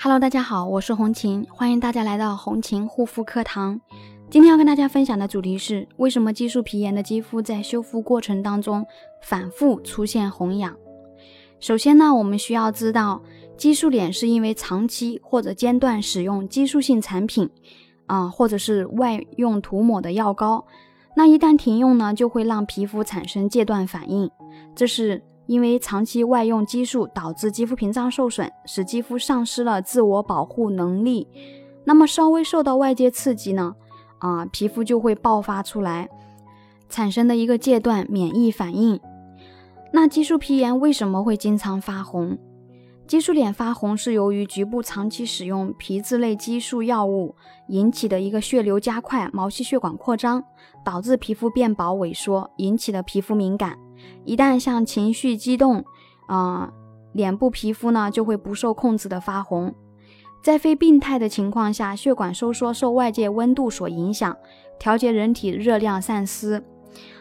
Hello，大家好，我是红琴，欢迎大家来到红琴护肤课堂。今天要跟大家分享的主题是为什么激素皮炎的肌肤在修复过程当中反复出现红痒。首先呢，我们需要知道，激素脸是因为长期或者间断使用激素性产品啊，或者是外用涂抹的药膏，那一旦停用呢，就会让皮肤产生戒断反应，这是。因为长期外用激素导致肌肤屏障受损，使肌肤丧失了自我保护能力。那么稍微受到外界刺激呢，啊，皮肤就会爆发出来，产生的一个戒断免疫反应。那激素皮炎为什么会经常发红？激素脸发红是由于局部长期使用皮质类激素药物引起的一个血流加快、毛细血管扩张，导致皮肤变薄萎缩，引起的皮肤敏感。一旦像情绪激动，啊，脸部皮肤呢就会不受控制的发红。在非病态的情况下，血管收缩受外界温度所影响，调节人体热量散失。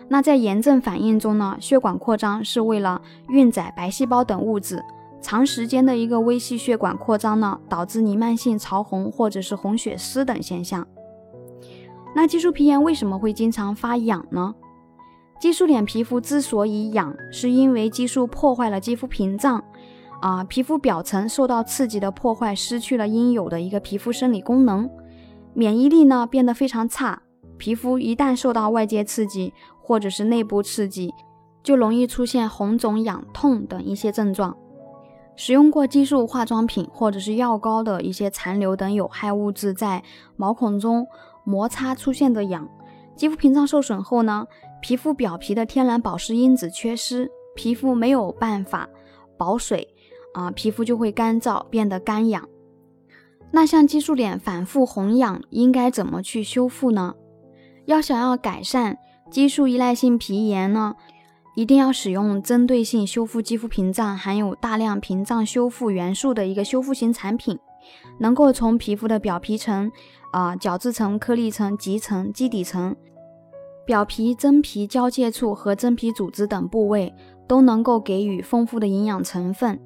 那在炎症反应中呢，血管扩张是为了运载白细胞等物质。长时间的一个微细血管扩张呢，导致弥漫性潮红或者是红血丝等现象。那激素皮炎为什么会经常发痒呢？激素脸皮肤之所以痒，是因为激素破坏了肌肤屏障，啊，皮肤表层受到刺激的破坏，失去了应有的一个皮肤生理功能，免疫力呢变得非常差。皮肤一旦受到外界刺激或者是内部刺激，就容易出现红肿、痒痛等一些症状。使用过激素化妆品或者是药膏的一些残留等有害物质在毛孔中摩擦出现的痒。肌肤屏障受损后呢，皮肤表皮的天然保湿因子缺失，皮肤没有办法保水啊，皮肤就会干燥，变得干痒。那像激素脸反复红痒，应该怎么去修复呢？要想要改善激素依赖性皮炎呢，一定要使用针对性修复肌肤屏障，含有大量屏障修复元素的一个修复型产品，能够从皮肤的表皮层。啊，角质层、颗粒层、基层、基底层、表皮、真皮交界处和真皮组织等部位都能够给予丰富的营养成分。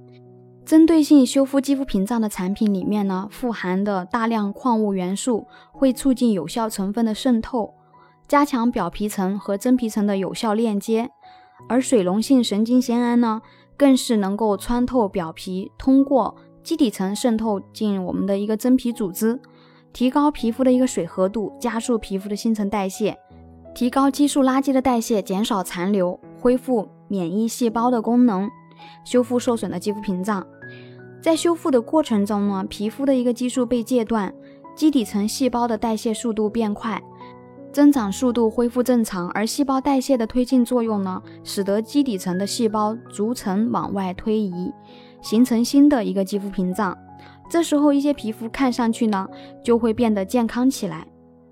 针对性修复肌肤屏障的产品里面呢，富含的大量矿物元素会促进有效成分的渗透，加强表皮层和真皮层的有效链接。而水溶性神经酰胺呢，更是能够穿透表皮，通过基底层渗透进我们的一个真皮组织。提高皮肤的一个水合度，加速皮肤的新陈代谢，提高激素垃圾的代谢，减少残留，恢复免疫细胞的功能，修复受损的肌肤屏障。在修复的过程中呢，皮肤的一个激素被戒断，基底层细胞的代谢速度变快，增长速度恢复正常，而细胞代谢的推进作用呢，使得基底层的细胞逐层往外推移，形成新的一个肌肤屏障。这时候，一些皮肤看上去呢，就会变得健康起来。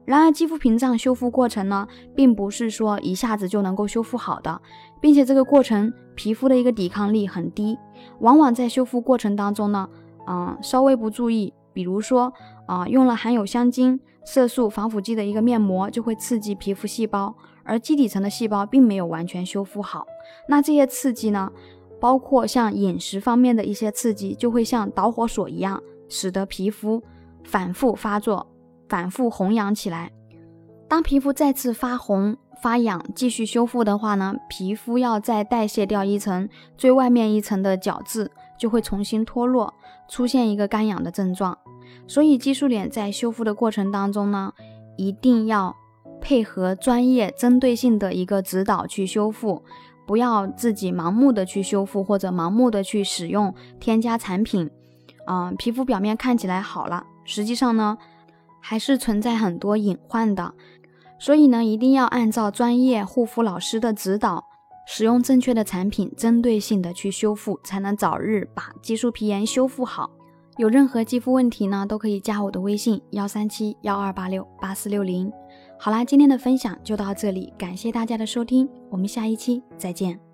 然而，肌肤屏障修复过程呢，并不是说一下子就能够修复好的，并且这个过程皮肤的一个抵抗力很低，往往在修复过程当中呢，嗯，稍微不注意，比如说啊，用了含有香精、色素、防腐剂的一个面膜，就会刺激皮肤细胞，而基底层的细胞并没有完全修复好。那这些刺激呢？包括像饮食方面的一些刺激，就会像导火索一样，使得皮肤反复发作、反复红痒起来。当皮肤再次发红、发痒，继续修复的话呢，皮肤要再代谢掉一层最外面一层的角质，就会重新脱落，出现一个干痒的症状。所以，激素脸在修复的过程当中呢，一定要配合专业、针对性的一个指导去修复。不要自己盲目的去修复，或者盲目的去使用添加产品，啊，皮肤表面看起来好了，实际上呢，还是存在很多隐患的。所以呢，一定要按照专业护肤老师的指导，使用正确的产品，针对性的去修复，才能早日把激素皮炎修复好。有任何肌肤问题呢，都可以加我的微信幺三七幺二八六八四六零。好啦，今天的分享就到这里，感谢大家的收听，我们下一期再见。